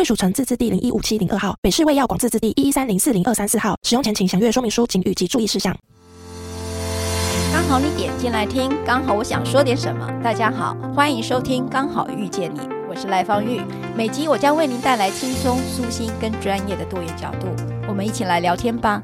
贵属城自治地零一五七零二号，北市卫药广自治地一一三零四零二三四号。使用前请详阅说明书、警语及注意事项。刚好你点进来听，刚好我想说点什么。大家好，欢迎收听《刚好遇见你》，我是赖芳玉。每集我将为您带来轻松、舒心跟专业的多元角度，我们一起来聊天吧。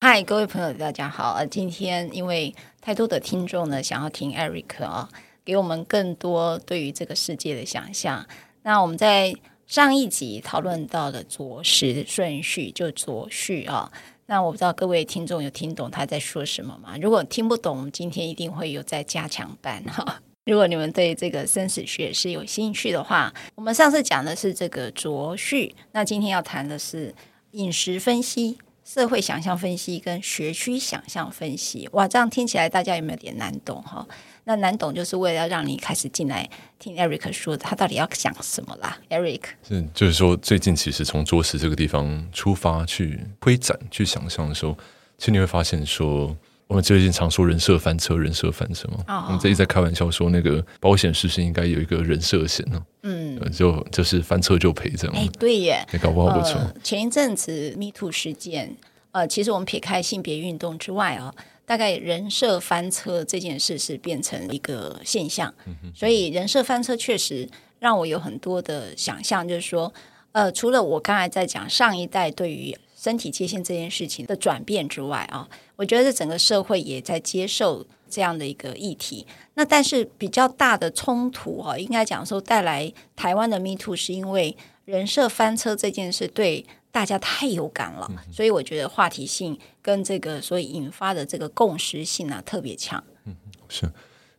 嗨，各位朋友，大家好。呃，今天因为太多的听众呢，想要听 Eric 啊。给我们更多对于这个世界的想象。那我们在上一集讨论到的浊时顺序，就浊序啊。那我不知道各位听众有听懂他在说什么吗？如果听不懂，我们今天一定会有在加强班哈。如果你们对这个生死学是有兴趣的话，我们上次讲的是这个浊序，那今天要谈的是饮食分析、社会想象分析跟学区想象分析。哇，这样听起来大家有没有点难懂哈？那难懂就是为了要让你开始进来听 Eric 说他到底要讲什么啦，Eric。是，就是说最近其实从桌石这个地方出发去推展、去想象的时候，其实你会发现说，我们最近常说人设翻车，人设翻车嘛。哦，我们这一直在开玩笑说，那个保险是不是应该有一个人设险呢？嗯，就就是翻车就赔这样。哎，对耶，你搞不好不错。呃，前一阵子 Me Too 事件，呃，其实我们撇开性别运动之外啊。大概人设翻车这件事是变成一个现象，所以人设翻车确实让我有很多的想象，就是说，呃，除了我刚才在讲上一代对于身体界限这件事情的转变之外啊，我觉得这整个社会也在接受这样的一个议题。那但是比较大的冲突啊，应该讲说带来台湾的 Me Too 是因为人设翻车这件事对。大家太有感了，所以我觉得话题性跟这个所以引发的这个共识性啊特别强。嗯，是，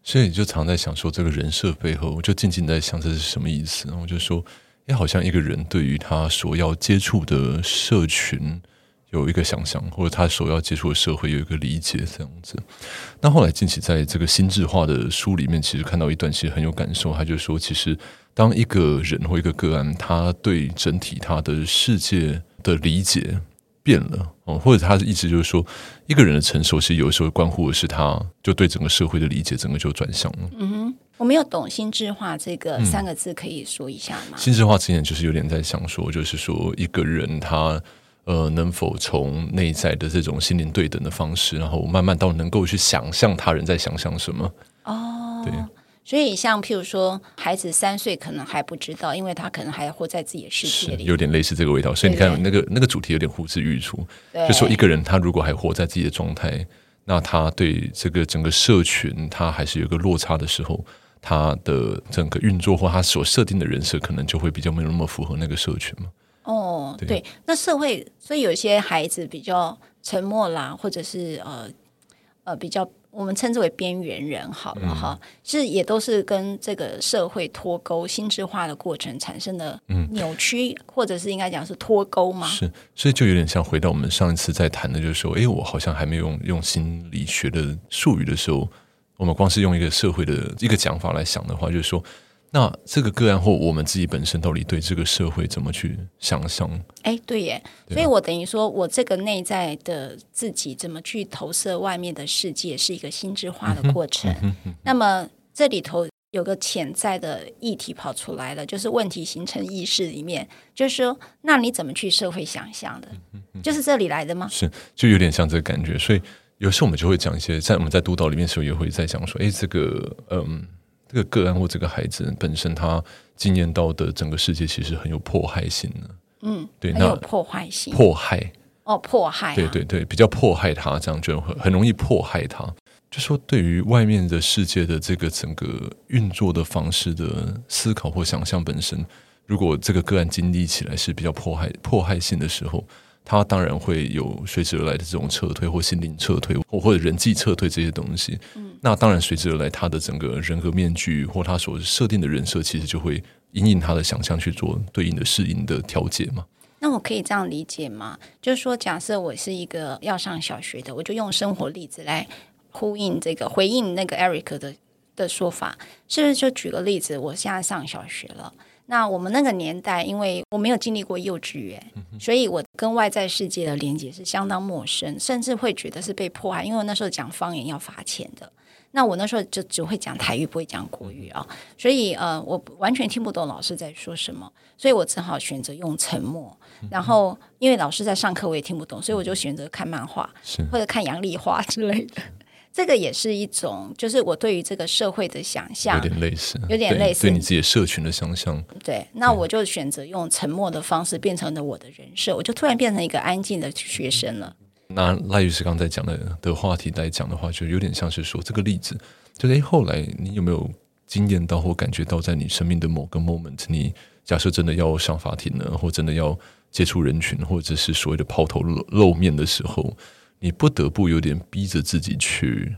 所以就常在想说，这个人设背后，我就静静在想这是什么意思。然后我就说，哎，好像一个人对于他所要接触的社群有一个想象，或者他所要接触的社会有一个理解，这样子。那后来近期在这个心智化的书里面，其实看到一段，其实很有感受。他就说，其实。当一个人或一个个案，他对整体他的世界的理解变了，哦，或者他的意思就是说，一个人的成熟，是有时候关乎的是他就对整个社会的理解，整个就转向了。嗯哼，我没有懂心智化这个三个字，可以说一下吗？心智化之前就是有点在想说，就是说一个人他呃能否从内在的这种心灵对等的方式，然后慢慢到能够去想象他人在想象什么。哦，对。所以，像譬如说，孩子三岁可能还不知道，因为他可能还要活在自己的世界里，有点类似这个味道。所以你看，那个那个主题有点呼之欲出。就说一个人他如果还活在自己的状态，那他对这个整个社群他还是有个落差的时候，他的整个运作或他所设定的人设，可能就会比较没有那么符合那个社群嘛。哦，对，那社会，所以有些孩子比较沉默啦，或者是呃呃比较。我们称之为边缘人好了哈，其实也都是跟这个社会脱钩、心智化的过程产生的扭曲，嗯、或者是应该讲是脱钩吗？是，所以就有点像回到我们上一次在谈的，就是说，哎，我好像还没有用用心理学的术语的时候，我们光是用一个社会的一个讲法来想的话，就是说。那这个个案或我们自己本身到底对这个社会怎么去想象？哎，对耶，所以我等于说我这个内在的自己怎么去投射外面的世界，是一个心智化的过程。嗯嗯、那么这里头有个潜在的议题跑出来了，就是问题形成意识里面，就是说，那你怎么去社会想象的？就是这里来的吗？是，就有点像这个感觉。所以有时候我们就会讲一些，在我们在督导里面的时候，也会在讲说，哎，这个，嗯。这个个案或这个孩子本身，他经验到的整个世界其实很有迫害性的。嗯，对，那有破坏性。迫害哦，迫害、啊。对对对，比较迫害他，这样就很很容易迫害他。就说对于外面的世界的这个整个运作的方式的思考或想象本身，如果这个个案经历起来是比较迫害迫害性的时候，他当然会有随之而来的这种撤退或心灵撤退或或者人际撤退这些东西。嗯，那当然随之而来，他的整个人格面具或他所设定的人设，其实就会因应他的想象去做对应的适应的调节嘛。那我可以这样理解吗？就是说，假设我是一个要上小学的，我就用生活例子来呼应这个回应那个 Eric 的的说法，是不是？就举个例子，我现在上小学了。那我们那个年代，因为我没有经历过幼稚园，所以我跟外在世界的连接是相当陌生，甚至会觉得是被迫害，因为那时候讲方言要罚钱的。那我那时候就只会讲台语，不会讲国语啊，所以呃，我完全听不懂老师在说什么，所以我只好选择用沉默。然后因为老师在上课，我也听不懂，所以我就选择看漫画或者看杨丽花之类的。这个也是一种，就是我对于这个社会的想象，有点类似，有点类似对，对你自己社群的想象。对，那我就选择用沉默的方式变成了我的人设，我就突然变成一个安静的学生了。拿赖律师刚才讲的的话题来讲的话，就有点像是说这个例子，就是后来你有没有经验到或感觉到，在你生命的某个 moment，你假设真的要上法庭呢，或真的要接触人群，或者是所谓的抛头露露面的时候。你不得不有点逼着自己去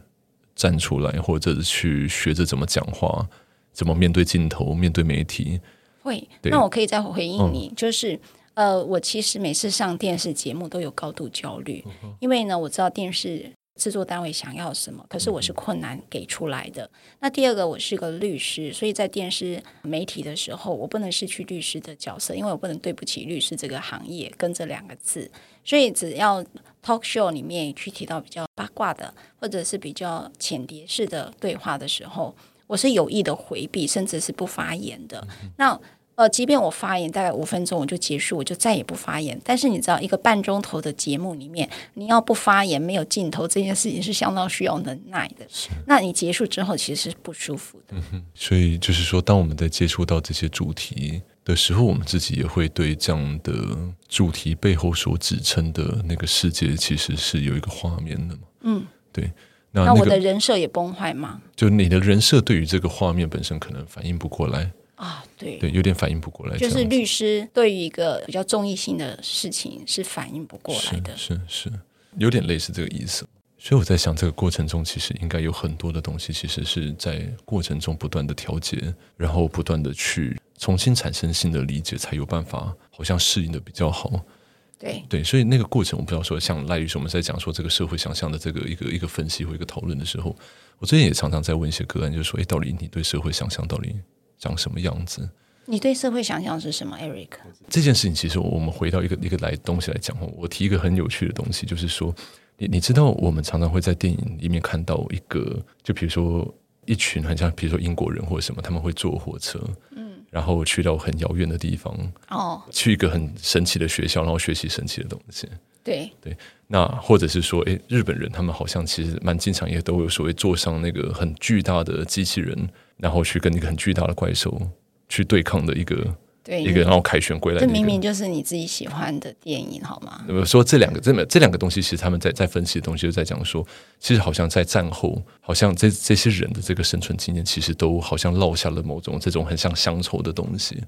站出来，或者是去学着怎么讲话，怎么面对镜头、面对媒体。会，那我可以再回应你，嗯、就是呃，我其实每次上电视节目都有高度焦虑，嗯、因为呢，我知道电视制作单位想要什么，可是我是困难给出来的。嗯、那第二个，我是个律师，所以在电视媒体的时候，我不能失去律师的角色，因为我不能对不起律师这个行业跟这两个字。所以只要 talk show 里面去提到比较八卦的，或者是比较浅碟式的对话的时候，我是有意的回避，甚至是不发言的。嗯、那呃，即便我发言大概五分钟我就结束，我就再也不发言。但是你知道，一个半钟头的节目里面，你要不发言，没有镜头这件事情是相当需要能耐的。是那你结束之后其实是不舒服的。嗯哼、所以就是说，当我们在接触到这些主题的时候，我们自己也会对这样的主题背后所指称的那个世界，其实是有一个画面的嘛。嗯，对。那，那，个、那我的人设也崩坏吗？就你的人设对于这个画面本身可能反应不过来。啊，对对，有点反应不过来。就是律师对于一个比较综艺性的事情是反应不过来的，是是，是，有点类似这个意思。所以我在想，这个过程中其实应该有很多的东西，其实是在过程中不断的调节，然后不断的去重新产生新的理解，才有办法好像适应的比较好。对对，所以那个过程，我不知道说，像赖律师我们在讲说这个社会想象的这个一个一个分析或一个讨论的时候，我最近也常常在问一些个案，就是说，哎，到底你对社会想象到底？长什么样子？你对社会想象是什么，Eric？这件事情其实我们回到一个一个来东西来讲，我提一个很有趣的东西，就是说，你你知道，我们常常会在电影里面看到一个，就比如说一群很像，比如说英国人或者什么，他们会坐火车，嗯，然后去到很遥远的地方，哦，去一个很神奇的学校，然后学习神奇的东西。对对，那或者是说，诶，日本人他们好像其实蛮经常也都有所谓坐上那个很巨大的机器人。然后去跟一个很巨大的怪兽去对抗的一个，对一个然后凯旋归来，这明明就是你自己喜欢的电影，好吗？我说这两个这么这两个东西，其实他们在在分析的东西，就在讲说，其实好像在战后，好像这这些人的这个生存经验，其实都好像落下了某种这种很像乡愁的东西。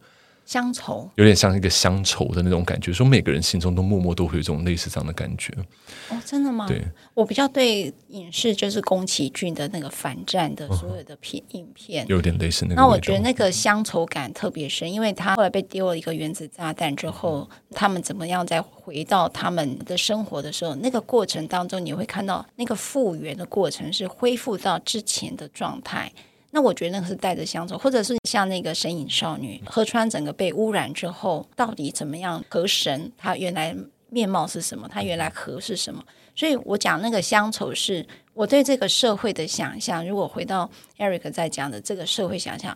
乡愁有点像一个乡愁的那种感觉，说每个人心中都默默都会有一种类似这样的感觉。哦，真的吗？对，我比较对影视就是宫崎骏的那个反战的所有的片、嗯、影片，有点类似那个。那我觉得那个乡愁感特别深，因为他后来被丢了一个原子炸弹之后，嗯、他们怎么样再回到他们的生活的时候，那个过程当中你会看到那个复原的过程是恢复到之前的状态。那我觉得那个是带着乡愁，或者是像那个神隐少女河川整个被污染之后，到底怎么样？河神他原来面貌是什么？他原来河是什么？所以我讲那个乡愁是我对这个社会的想象。如果回到 Eric 在讲的这个社会想象，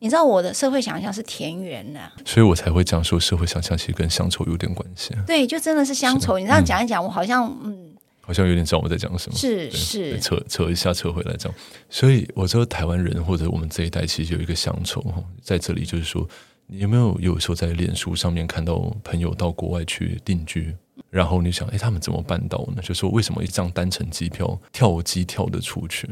你知道我的社会想象是田园的，所以我才会讲说社会想象其实跟乡愁有点关系。对，就真的是乡愁。你这样讲一讲，我好像嗯。好像有点知道我在讲什么，是是扯扯一下扯回来这样，所以我说台湾人或者我们这一代其实有一个乡愁在这里，就是说你有没有有时候在脸书上面看到朋友到国外去定居，然后你想，哎，他们怎么办到呢？就说为什么一张单程机票跳机跳的出去，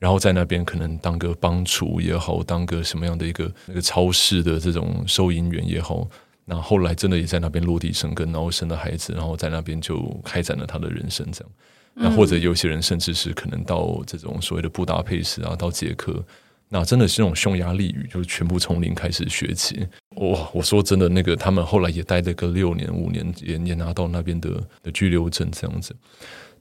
然后在那边可能当个帮厨也好，当个什么样的一个那个超市的这种收银员也好。那后来真的也在那边落地生根，然后生了孩子，然后在那边就开展了他的人生，这样。那或者有些人甚至是可能到这种所谓的布达佩斯啊，到捷克，那真的是那种匈牙利语，就是全部从零开始学起。哇，我说真的，那个他们后来也待了个六年五年，也也拿到那边的的居留证这样子。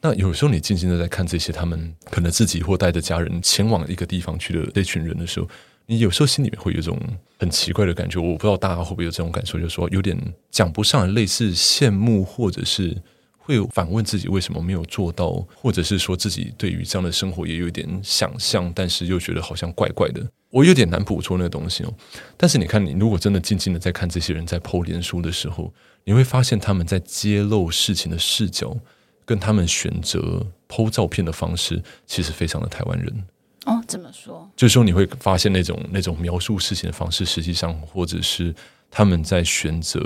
那有时候你静静的在看这些，他们可能自己或带着家人前往一个地方去的这群人的时候，你有时候心里面会有一种很奇怪的感觉。我不知道大家会不会有这种感受，就是说有点讲不上来，类似羡慕，或者是会反问自己为什么没有做到，或者是说自己对于这样的生活也有点想象，但是又觉得好像怪怪的。我有点难捕捉那个东西哦。但是你看，你如果真的静静的在看这些人在剖脸书的时候，你会发现他们在揭露事情的视角。跟他们选择剖照片的方式，其实非常的台湾人哦。怎么说？就是说你会发现那种那种描述事情的方式，实际上或者是他们在选择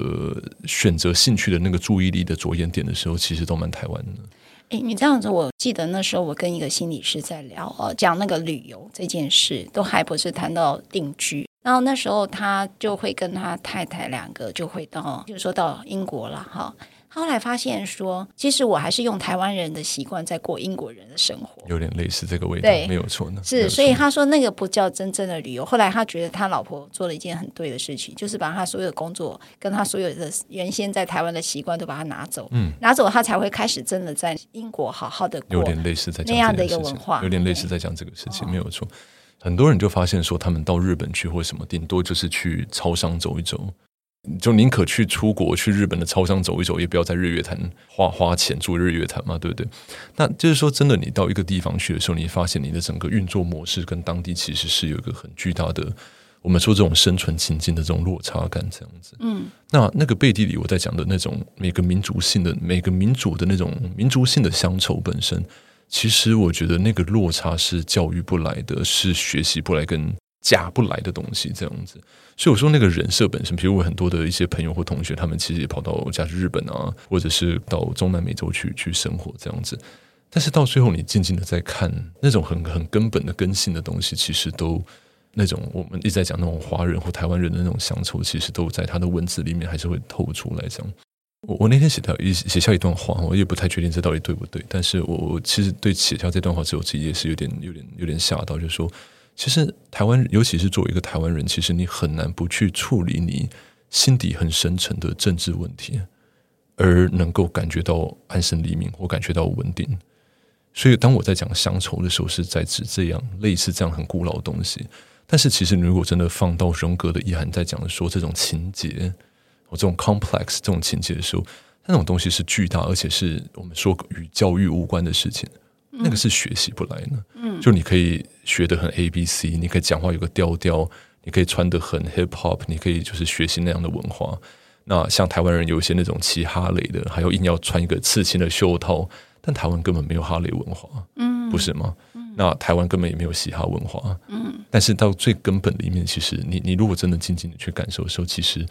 选择兴趣的那个注意力的着眼点的时候，其实都蛮台湾的。哎，你这样子，我记得那时候我跟一个心理师在聊哦，讲那个旅游这件事，都还不是谈到定居。然后那时候他就会跟他太太两个就会到，就是说到英国了哈。后来发现说，其实我还是用台湾人的习惯在过英国人的生活，有点类似这个味道，对，没有错呢。是，所以他说那个不叫真正的旅游。后来他觉得他老婆做了一件很对的事情，就是把他所有的工作跟他所有的原先在台湾的习惯都把它拿走，嗯，拿走他才会开始真的在英国好好的过。有点类似在讲那样的一个文化，有点类似在讲这个事情，没有错。很多人就发现说，他们到日本去或什么，顶多就是去超商走一走。就宁可去出国去日本的超商走一走，也不要在日月潭花花钱住日月潭嘛，对不对？那就是说，真的，你到一个地方去的时候，你发现你的整个运作模式跟当地其实是有一个很巨大的，我们说这种生存情境的这种落差感，这样子。嗯，那那个背地里我在讲的那种每个民族性的每个民族的那种民族性的乡愁本身，其实我觉得那个落差是教育不来的，是学习不来跟。假不来的东西，这样子，所以我说那个人设本身，比如我很多的一些朋友或同学，他们其实也跑到家去日本啊，或者是到中南美洲去去生活这样子，但是到最后你静静的在看那种很很根本的根性的东西，其实都那种我们一直在讲那种华人或台湾人的那种乡愁，其实都在他的文字里面还是会透出来这样。我我那天写掉一写下一段话，我也不太确定这到底对不对，但是我我其实对写下这段话之后，自己也是有点有点有点吓到，就是说。其实台湾，尤其是作为一个台湾人，其实你很难不去处理你心底很深沉的政治问题，而能够感觉到安身立命或感觉到稳定。所以，当我在讲乡愁的时候，是在指这样类似这样很古老的东西。但是，其实你如果真的放到荣格的意涵，在讲说这种情节，我这种 complex 这种情节的时候，那种东西是巨大，而且是我们说与教育无关的事情。那个是学习不来的，嗯，就你可以学得很 A B C，你可以讲话有个调调，你可以穿得很 hip hop，你可以就是学习那样的文化。那像台湾人有一些那种骑哈雷的，还有硬要穿一个刺青的袖套，但台湾根本没有哈雷文化，嗯，不是吗？那台湾根本也没有嘻哈文化，嗯，但是到最根本里面，其实你你如果真的静静的去感受的时候，其实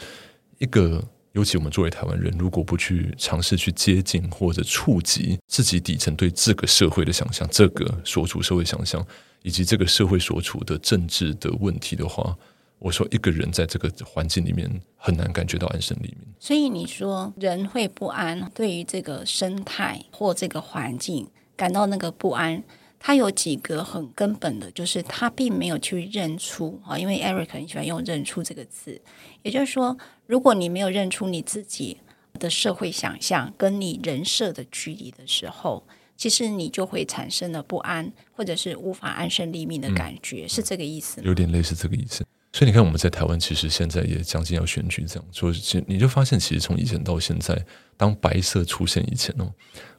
一个。尤其我们作为台湾人，如果不去尝试去接近或者触及自己底层对这个社会的想象，这个所处社会想象，以及这个社会所处的政治的问题的话，我说一个人在这个环境里面很难感觉到安身立命。所以你说人会不安，对于这个生态或这个环境感到那个不安。他有几个很根本的，就是他并没有去认出啊，因为 Eric 很喜欢用“认出”这个字，也就是说，如果你没有认出你自己的社会想象跟你人设的距离的时候，其实你就会产生了不安，或者是无法安身立命的感觉，嗯、是这个意思吗？有点类似这个意思。所以你看，我们在台湾其实现在也将近要选举，这样说，其你就发现，其实从以前到现在，当白色出现以前哦，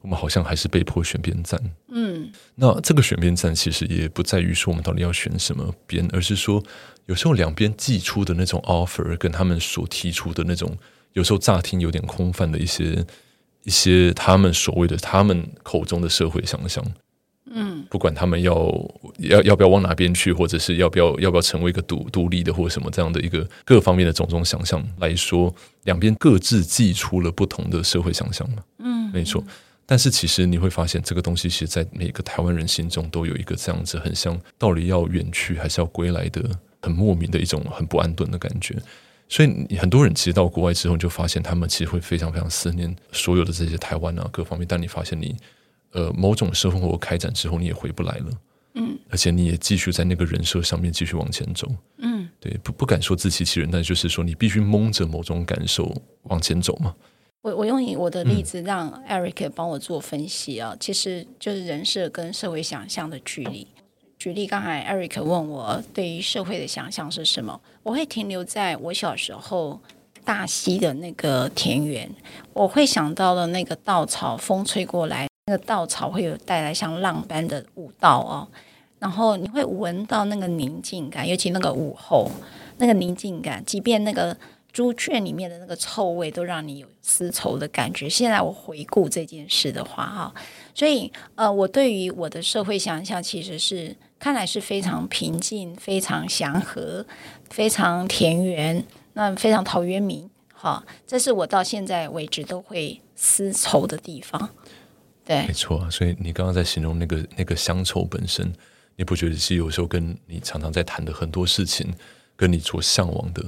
我们好像还是被迫选边站。嗯，那这个选边站其实也不在于说我们到底要选什么边，而是说有时候两边寄出的那种 offer 跟他们所提出的那种，有时候乍听有点空泛的一些一些他们所谓的他们口中的社会想象。嗯，不管他们要要要不要往哪边去，或者是要不要要不要成为一个独独立的或者什么这样的一个各方面的种种想象来说，两边各自寄出了不同的社会想象嘛。嗯，没错。但是其实你会发现，这个东西其实在每个台湾人心中都有一个这样子很像，到底要远去还是要归来的很莫名的一种很不安顿的感觉。所以很多人其实到国外之后，你就发现他们其实会非常非常思念所有的这些台湾啊各方面。但你发现你呃某种生活开展之后，你也回不来了。嗯，而且你也继续在那个人设上面继续往前走。嗯，对，不不敢说自欺欺人，但就是说你必须蒙着某种感受往前走嘛。我我用我的例子让 Eric 帮我做分析啊，嗯、其实就是人设跟社会想象的距离。举例，刚才 Eric 问我对于社会的想象是什么，我会停留在我小时候大溪的那个田园，我会想到了那个稻草，风吹过来。那个稻草会有带来像浪般的舞蹈哦，然后你会闻到那个宁静感，尤其那个午后那个宁静感，即便那个猪圈里面的那个臭味都让你有丝绸的感觉。现在我回顾这件事的话，哈，所以呃，我对于我的社会想象其实是看来是非常平静、非常祥和、非常田园，那非常陶渊明，好，这是我到现在为止都会思愁的地方。对，没错啊，所以你刚刚在形容那个那个乡愁本身，你不觉得是有时候跟你常常在谈的很多事情，跟你所向往的，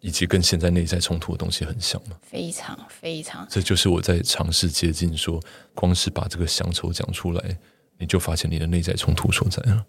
以及跟现在内在冲突的东西很像吗？非常非常，这就是我在尝试接近说，光是把这个乡愁讲出来，你就发现你的内在冲突所在了。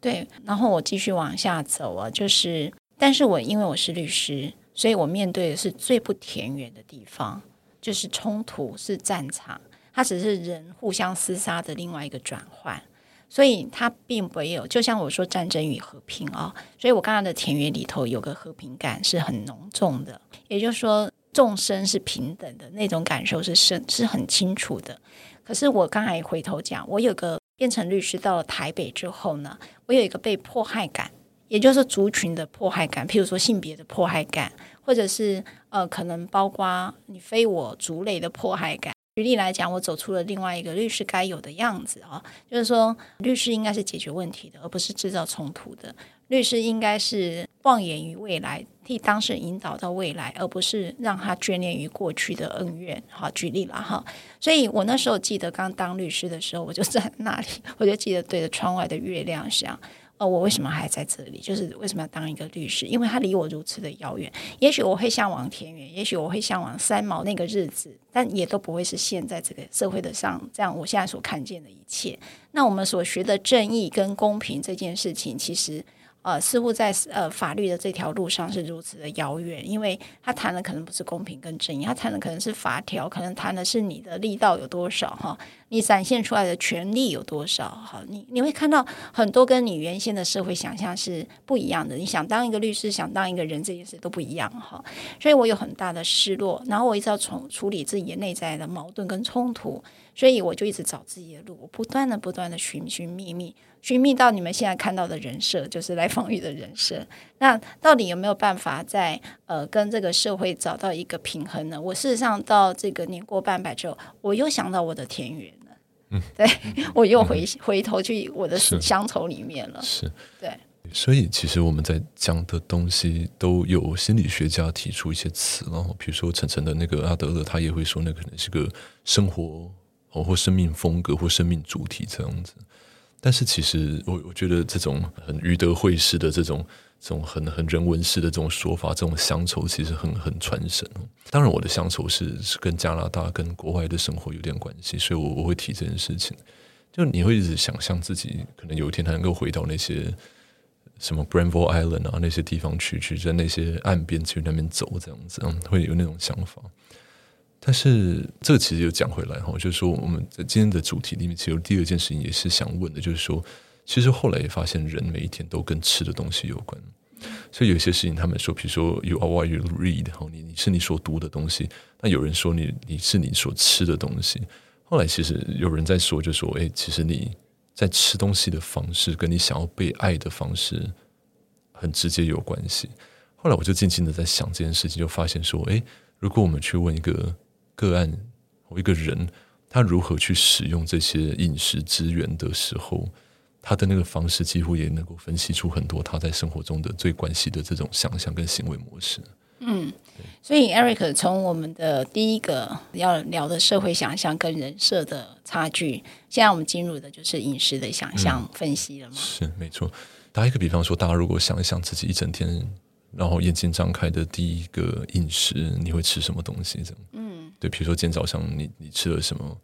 对，然后我继续往下走啊，就是，但是我因为我是律师，所以我面对的是最不田园的地方，就是冲突，是战场。它只是人互相厮杀的另外一个转换，所以它并没有，就像我说战争与和平啊、所以我刚刚的田园里头有个和平感是很浓重的，也就是说众生是平等的那种感受是深是很清楚的。可是我刚才回头讲，我有个变成律师到了台北之后呢，我有一个被迫害感，也就是族群的迫害感，譬如说性别的迫害感，或者是呃可能包括你非我族类的迫害感。举例来讲，我走出了另外一个律师该有的样子啊，就是说，律师应该是解决问题的，而不是制造冲突的。律师应该是望眼于未来，替当事人引导到未来，而不是让他眷恋于过去的恩怨。好，举例了哈。所以我那时候记得刚当律师的时候，我就在那里，我就记得对着窗外的月亮想。哦，我为什么还在这里？就是为什么要当一个律师？因为他离我如此的遥远。也许我会向往田园，也许我会向往三毛那个日子，但也都不会是现在这个社会的上这样。我现在所看见的一切，那我们所学的正义跟公平这件事情，其实。呃，似乎在呃法律的这条路上是如此的遥远，因为他谈的可能不是公平跟正义，他谈的可能是法条，可能谈的是你的力道有多少哈，你展现出来的权利有多少哈，你你会看到很多跟你原先的社会想象是不一样的。你想当一个律师，想当一个人，这件事都不一样哈，所以我有很大的失落，然后我一直要从处理自己内在的矛盾跟冲突，所以我就一直找自己的路，我不断的不断的寻寻觅觅。寻觅到你们现在看到的人设，就是来访愈的人设。那到底有没有办法在呃跟这个社会找到一个平衡呢？我事实上到这个年过半百之后，我又想到我的田园了。嗯，对，我又回、嗯、回头去我的乡愁里面了。是，对。所以其实我们在讲的东西都有心理学家提出一些词，然后比如说晨晨的那个阿德勒，他也会说那可能是个生活哦或生命风格或生命主题这样子。但是其实我我觉得这种很余德慧式的这种这种很很人文式的这种说法，这种乡愁其实很很传神。当然，我的乡愁是是跟加拿大跟国外的生活有点关系，所以我我会提这件事情。就你会一直想象自己可能有一天还能够回到那些什么 Branville Island 啊那些地方去，去在那些岸边去那边走这样子，会有那种想法。但是这个其实又讲回来哈，就是说我们在今天的主题里面，其实第二件事情也是想问的，就是说，其实后来也发现人每一天都跟吃的东西有关，所以有些事情他们说，比如说 you are what you read，你你是你所读的东西，那有人说你你是你所吃的东西。后来其实有人在说，就说，诶，其实你在吃东西的方式，跟你想要被爱的方式很直接有关系。后来我就静静的在想这件事情，就发现说，诶，如果我们去问一个。个案，或一个人，他如何去使用这些饮食资源的时候，他的那个方式几乎也能够分析出很多他在生活中的最关系的这种想象跟行为模式。嗯，所以 Eric 从我们的第一个要聊的社会想象跟人设的差距，现在我们进入的就是饮食的想象分析了吗？嗯，是，没错。打一个比方说，大家如果想一想自己一整天然后眼睛张开的第一个饮食，你会吃什么东西？这样，嗯，对，比如说今天早上你你吃了什么？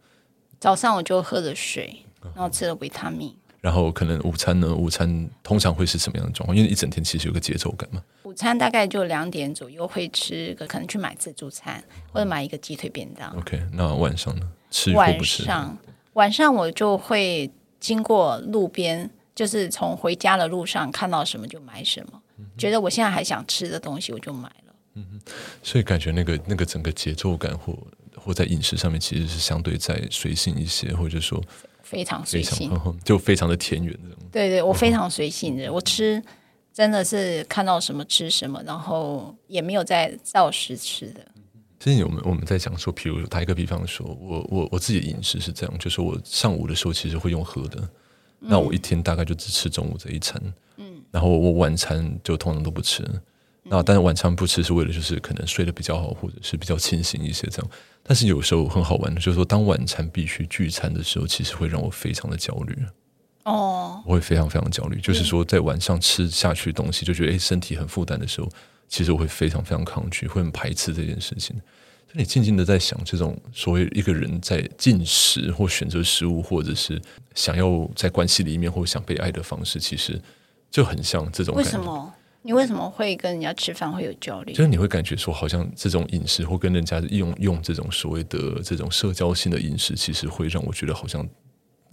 早上我就喝了水，然后吃了维他命。然后可能午餐呢？午餐通常会是什么样的状况？因为一整天其实有个节奏感嘛。午餐大概就两点左右会吃个，可能去买自助餐或者买一个鸡腿便当。OK，那晚上呢？吃或不吃？晚上晚上我就会经过路边，就是从回家的路上看到什么就买什么，嗯、觉得我现在还想吃的东西我就买了。嗯哼，所以感觉那个那个整个节奏感或或在饮食上面其实是相对在随性一些，或者说非常随性，就非常的田园。对对，我非常随性的，我吃真的是看到什么吃什么，然后也没有在照实吃的。其实我们我们在讲说，譬如打一个比方说，我我我自己的饮食是这样，就是我上午的时候其实会用喝的，嗯、那我一天大概就只吃中午这一餐，嗯，然后我晚餐就通常都不吃。那但是晚餐不吃是为了就是可能睡得比较好，或者是比较清醒一些这样。但是有时候很好玩的，就是说当晚餐必须聚餐的时候，其实会让我非常的焦虑。哦，我会非常非常焦虑。就是说在晚上吃下去东西，就觉得哎身体很负担的时候，其实我会非常非常抗拒，会很排斥这件事情。所以你静静的在想，这种所谓一个人在进食或选择食物，或者是想要在关系里面或想被爱的方式，其实就很像这种感觉。为什么？你为什么会跟人家吃饭会有焦虑？就是你会感觉说，好像这种饮食或跟人家用用这种所谓的这种社交性的饮食，其实会让我觉得好像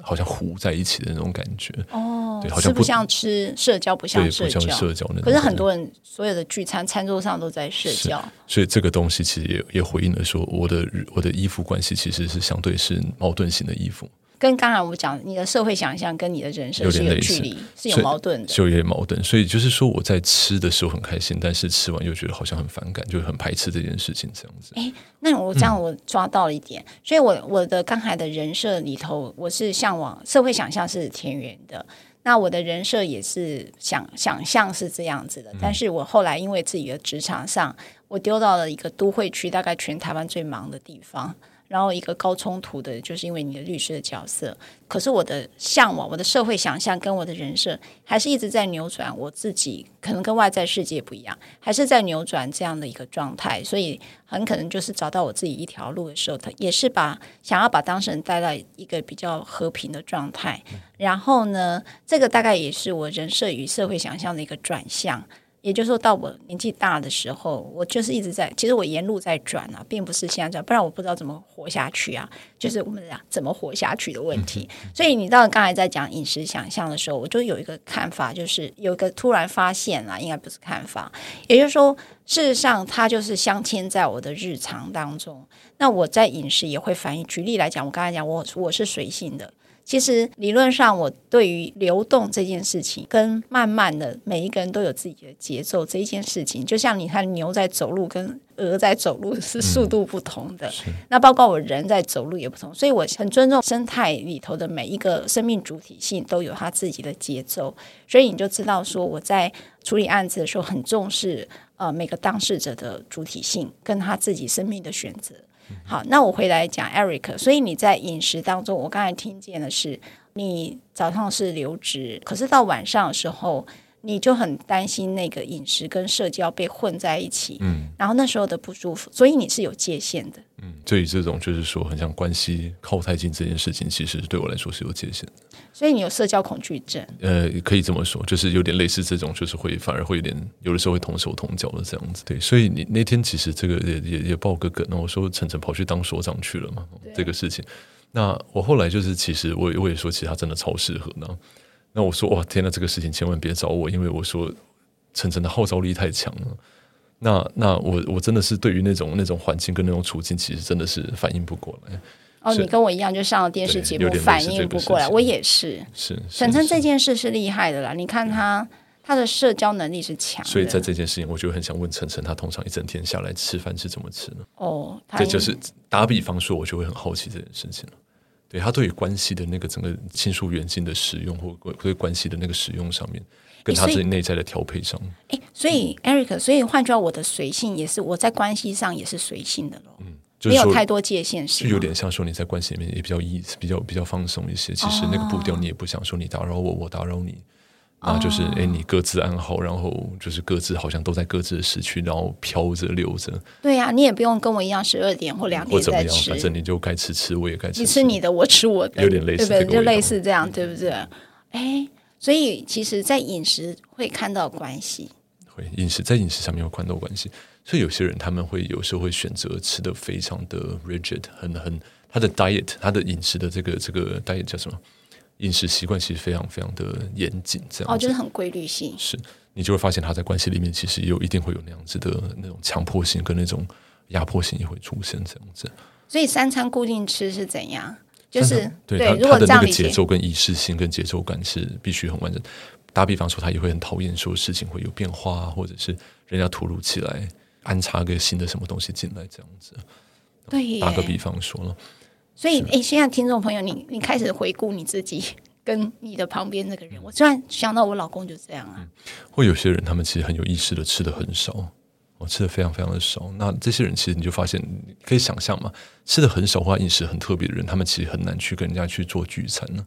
好像糊在一起的那种感觉。哦，对，好像不，不像吃社交，不像社交，不像社交那种。可是很多人所有的聚餐餐桌上都在社交，所以这个东西其实也也回应了说，我的我的依附关系其实是相对是矛盾型的依附。跟刚才我讲，你的社会想象跟你的人设是有距离，是有矛盾的，就有点矛盾。所以就是说，我在吃的时候很开心，但是吃完又觉得好像很反感，就很排斥这件事情，这样子。哎，那我这样我抓到了一点，嗯、所以我我的刚才的人设里头，我是向往社会想象是田园的，那我的人设也是想想象是这样子的，但是我后来因为自己的职场上，我丢到了一个都会区，大概全台湾最忙的地方。然后一个高冲突的，就是因为你的律师的角色。可是我的向往，我的社会想象跟我的人设，还是一直在扭转。我自己可能跟外在世界不一样，还是在扭转这样的一个状态。所以很可能就是找到我自己一条路的时候，他也是把想要把当事人带到一个比较和平的状态。然后呢，这个大概也是我人设与社会想象的一个转向。也就是说，到我年纪大的时候，我就是一直在，其实我沿路在转啊，并不是现在转，不然我不知道怎么活下去啊。就是我们讲怎么活下去的问题。所以你到刚才在讲饮食想象的时候，我就有一个看法，就是有一个突然发现啊，应该不是看法，也就是说，事实上它就是镶嵌在我的日常当中。那我在饮食也会反映。举例来讲，我刚才讲我我是随性的。其实理论上，我对于流动这件事情，跟慢慢的每一个人都有自己的节奏这一件事情，就像你看牛在走路跟鹅在走路是速度不同的，嗯、那包括我人在走路也不同，所以我很尊重生态里头的每一个生命主体性都有它自己的节奏，所以你就知道说我在处理案子的时候很重视呃每个当事者的主体性跟他自己生命的选择。好，那我回来讲 Eric，所以你在饮食当中，我刚才听见的是，你早上是流质，可是到晚上的时候，你就很担心那个饮食跟社交被混在一起，嗯，然后那时候的不舒服，所以你是有界限的，嗯，对于这种就是说很像关系靠太近这件事情，其实对我来说是有界限的，所以你有社交恐惧症，呃，可以这么说，就是有点类似这种，就是会反而会有点有的时候会同手同脚的这样子，对，所以你那天其实这个也也也爆个梗，那我说晨晨跑去当所长去了嘛，这个事情，那我后来就是其实我我也说，其实他真的超适合呢。那我说哇天呐，这个事情千万别找我，因为我说晨晨的号召力太强了。那那我我真的是对于那种那种环境跟那种处境，其实真的是反应不过来。哦，你跟我一样，就上了电视节目，反应不过来。我也是。是晨晨这件事是厉害的啦，你看他他的社交能力是强。所以在这件事情，我就很想问晨晨，他通常一整天下来吃饭是怎么吃呢？哦，这就是打比方说，我就会很好奇这件事情了。对他对于关系的那个整个亲疏远近的使用，或对关系的那个使用上面，跟他自己内在的调配上，哎，所以 Eric，所以换句话，我的随性也是我在关系上也是随性的咯。嗯，就是、没有太多界限，是有点像说你在关系里面也比较意比较比较放松一些。其实那个步调你也不想说你打扰我，我打扰你。那就是哎、欸，你各自安好，然后就是各自好像都在各自的时区，然后飘着溜着。对呀、啊，你也不用跟我一样十二点或两点再吃，反正你就该吃吃，我也该吃，吃。你吃你的，我吃我的，有点类似，对不对？就类似这样，对不对？哎，所以其实，在饮食会看到关系，会饮食在饮食上面会看到关系。所以有些人他们会有时候会选择吃的非常的 rigid，很很他的 diet，他的饮食的这个这个 diet 叫什么？饮食习惯其实非常非常的严谨，这样哦，就是很规律性。是你就会发现他在关系里面其实有一定会有那样子的那种强迫性跟那种压迫性也会出现这样子。所以三餐固定吃是怎样？就是对，对，他他的那个节奏跟仪式性跟节奏感是必须很完整。打比方说，他也会很讨厌说事情会有变化啊，或者是人家突如其来安插个新的什么东西进来这样子。对，打个比方说了。所以，哎，现在听众朋友，你你开始回顾你自己跟你的旁边那个人。我突然想到，我老公就这样啊。或有些人，他们其实很有意识的吃的很少，我吃的非常非常的少。那这些人其实你就发现，你可以想象嘛，吃的很少或饮食很特别的人，他们其实很难去跟人家去做聚餐呢。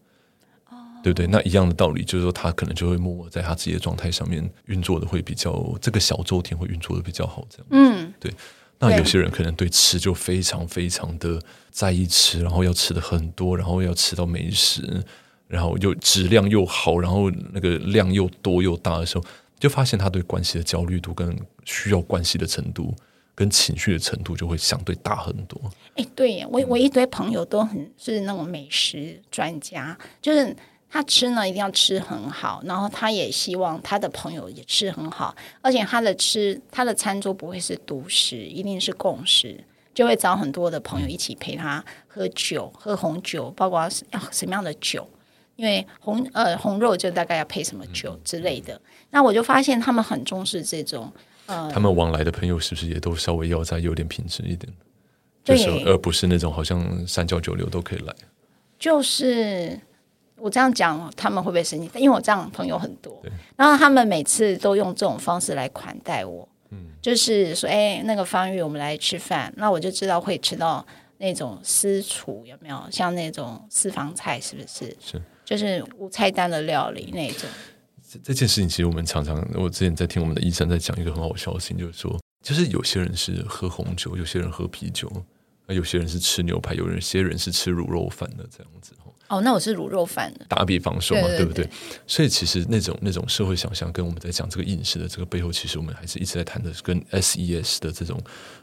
哦，对不对？那一样的道理，就是说他可能就会默默在他自己的状态上面运作的会比较，这个小周天会运作的比较好，这样。嗯，对。那有些人可能对吃就非常非常的在意吃，然后要吃的很多，然后要吃到美食，然后又质量又好，然后那个量又多又大的时候，就发现他对关系的焦虑度跟需要关系的程度跟情绪的程度就会相对大很多。哎，对，我我一堆朋友都很是那种美食专家，就是。他吃呢，一定要吃很好，然后他也希望他的朋友也吃很好，而且他的吃，他的餐桌不会是独食，一定是共食，就会找很多的朋友一起陪他喝酒，喝红酒，包括要什么样的酒，因为红呃红肉就大概要配什么酒之类的。那我就发现他们很重视这种呃，他们往来的朋友是不是也都稍微要再有点品质一点，就是而不是那种好像三教九流都可以来，就是。我这样讲，他们会不会生气？因为我这样朋友很多，然后他们每次都用这种方式来款待我，嗯，就是说，哎，那个方玉，我们来吃饭，那我就知道会吃到那种私厨，有没有？像那种私房菜，是不是？是，就是无菜单的料理那种。这这件事情，其实我们常常，我之前在听我们的医生在讲一个很好笑的事情，就是说，就是有些人是喝红酒，有些人喝啤酒，那有些人是吃牛排，有人些人是吃卤肉饭的这样子。哦，那我是卤肉饭的。打比方说嘛，对，对，对，对不对？所以其实那种那种社会想象，跟我们在讲这个饮食的这个背后，其实我们还是一直在谈的，跟 SES 的这种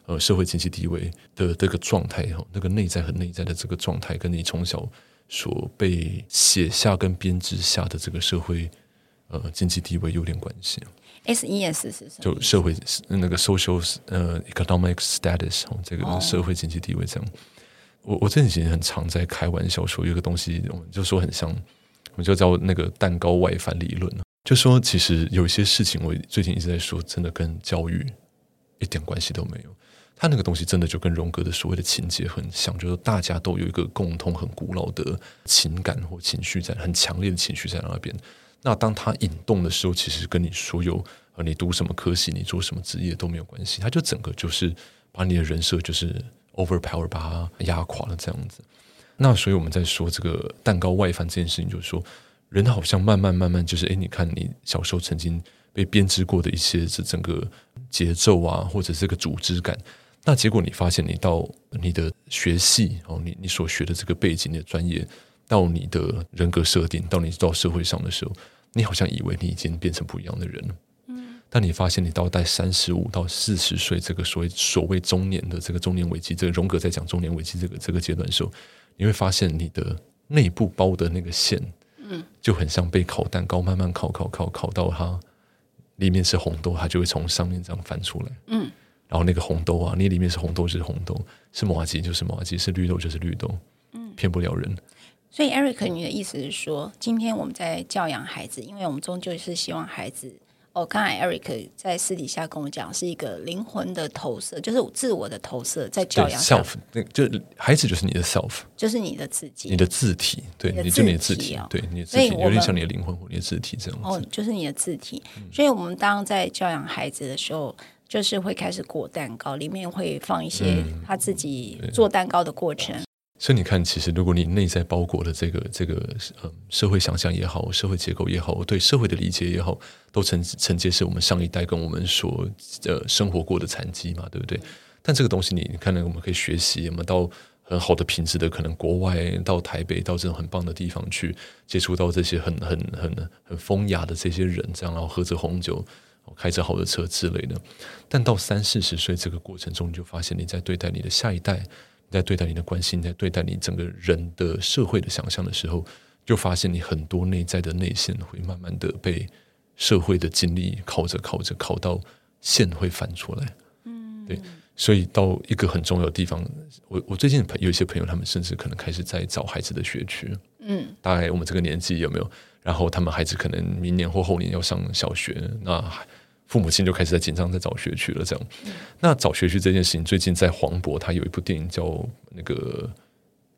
呃社会经济地位的这个状态哈，那个内在和内在的这个状态，跟你从小所被写下跟编织下的这个社会呃经济地位有点关系。SES 是什么？就社会那个 social 呃 economic status 这个社会经济地位这样。我我这几年很常在开玩笑说，有个东西，我们就说很像，我们就叫那个蛋糕外翻理论，就说其实有一些事情，我最近一直在说，真的跟教育一点关系都没有。他那个东西真的就跟荣格的所谓的情节很像，就是大家都有一个共通、很古老的情感或情绪在，很强烈的情绪在那边。那当他引动的时候，其实跟你所有呃，你读什么科系，你做什么职业都没有关系。他就整个就是把你的人设就是。Overpower 把它压垮了，这样子。那所以我们在说这个蛋糕外翻这件事情，就是说人好像慢慢慢慢，就是诶，你看你小时候曾经被编织过的一些这整个节奏啊，或者这个组织感，那结果你发现你到你的学系哦，你你所学的这个背景的专业，到你的人格设定，到你到社会上的时候，你好像以为你已经变成不一样的人了。但你发现，你到在三十五到四十岁这个所谓所谓中年的这个中年危机，这个荣格在讲中年危机这个这个阶段的时候，你会发现你的内部包的那个馅，嗯，就很像被烤蛋糕，慢慢烤烤烤烤到它里面是红豆，它就会从上面这样翻出来，嗯，然后那个红豆啊，你里面是红豆就是红豆，是麻吉就是麻吉，是绿豆就是绿豆，嗯，骗不了人。所以，Eric，你的意思是说，今天我们在教养孩子，因为我们终究是希望孩子。哦，刚才 Eric 在私底下跟我讲，是一个灵魂的投射，就是自我的投射，在教养 self，那就孩子就是你的 self，就是你的自己，你的字体，对，你，就你的字体，对，你的字体有点像你的灵魂或你的字体这样子。哦，就是你的字体。所以我们当在教养孩子的时候，就是会开始裹蛋糕，里面会放一些他自己做蛋糕的过程。所以你看，其实如果你内在包裹的这个这个呃社会想象也好，社会结构也好，对社会的理解也好，都承承接是我们上一代跟我们所呃生活过的残疾嘛，对不对？但这个东西你你看呢，我们可以学习，我们到很好的品质的可能国外，到台北，到这种很棒的地方去接触到这些很很很很风雅的这些人，这样然后喝着红酒，开着好的车之类的。但到三四十岁这个过程中，你就发现你在对待你的下一代。在对待你的关心，在对待你整个人的社会的想象的时候，就发现你很多内在的内线会慢慢的被社会的经历考着考着考到线会翻出来。嗯，对，所以到一个很重要的地方，我我最近有一些朋友，他们甚至可能开始在找孩子的学区。嗯，大概我们这个年纪有没有？然后他们孩子可能明年或后年要上小学，那。父母亲就开始在紧张，在找学区了。这样，嗯、那找学区这件事情，最近在黄渤，他有一部电影叫那个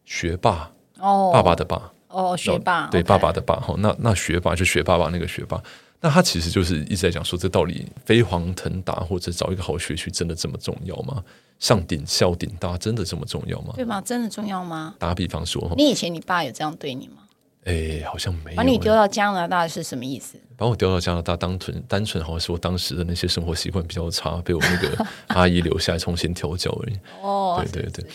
学霸哦，爸爸的爸哦，学霸对爸爸的爸哈。那那学霸就学爸爸那个学霸，那他其实就是一直在讲说，这到底飞黄腾达或者找一个好学区真的这么重要吗？上顶校顶大真的这么重要吗？对吗？真的重要吗？打比方说，你以前你爸有这样对你吗？哎，好像没有。把你丢到加拿大是什么意思？把我丢到加拿大，单纯单纯好像是我当时的那些生活习惯比较差，被我那个 阿姨留下来重新调教而已。哦，对对对，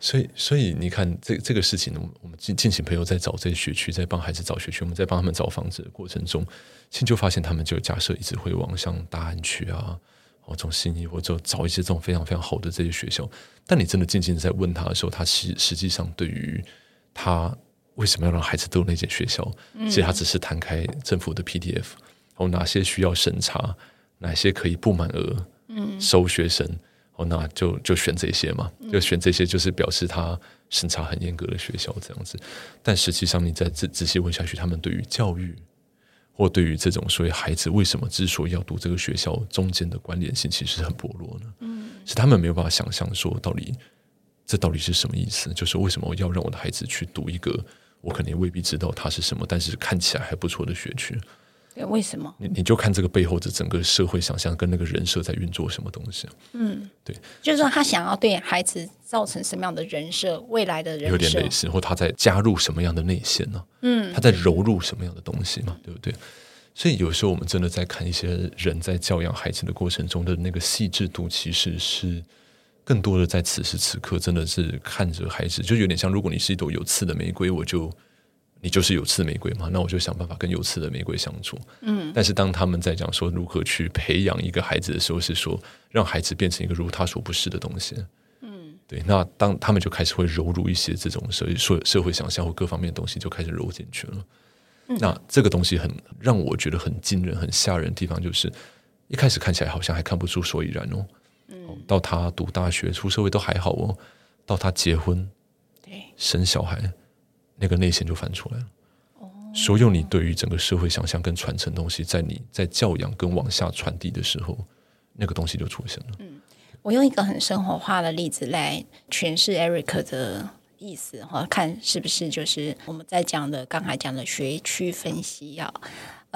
所以所以你看，这这个事情，我们进进行朋友在找这些学区，在帮孩子找学区，我们在帮他们找房子的过程中，其实就发现他们就假设一直会往像大安区啊，哦，这种信义或者找一些这种非常非常好的这些学校。但你真的静静在问他的时候，他实实际上对于他。为什么要让孩子读那间学校？其实他只是摊开政府的 PDF，哦，哪些需要审查，哪些可以不满额，嗯，收学生，哦，那就就选这些嘛，就选这些，就是表示他审查很严格的学校这样子。但实际上，你再仔仔细问下去，他们对于教育，或对于这种所谓孩子为什么之所以要读这个学校中间的关联性，其实很薄弱呢。嗯，是他们没有办法想象说，到底这到底是什么意思？就是为什么要让我的孩子去读一个？我肯定未必知道它是什么，但是看起来还不错的学区。对，为什么？你你就看这个背后的整个社会想象跟那个人设在运作什么东西。嗯，对，就是说他想要对孩子造成什么样的人设，未来的人有点类似，或他在加入什么样的内线呢？嗯，他在融入什么样的东西嘛？对不对？所以有时候我们真的在看一些人在教养孩子的过程中的那个细致度，其实是。更多的在此时此刻，真的是看着孩子，就有点像，如果你是一朵有刺的玫瑰，我就你就是有刺玫瑰嘛，那我就想办法跟有刺的玫瑰相处。嗯，但是当他们在讲说如何去培养一个孩子的时候，是说让孩子变成一个如他所不是的东西。嗯，对。那当他们就开始会揉入一些这种社社社会想象或各方面的东西，就开始揉进去了。嗯，那这个东西很让我觉得很惊人、很吓人的地方，就是一开始看起来好像还看不出所以然哦。嗯，到他读大学、出社会都还好哦，到他结婚、对生小孩，那个内线就翻出来了。哦，所有你对于整个社会想象跟传承东西，在你在教养跟往下传递的时候，那个东西就出现了。嗯，我用一个很生活化的例子来诠释 Eric 的意思哈，看是不是就是我们在讲的刚才讲的学区分析啊。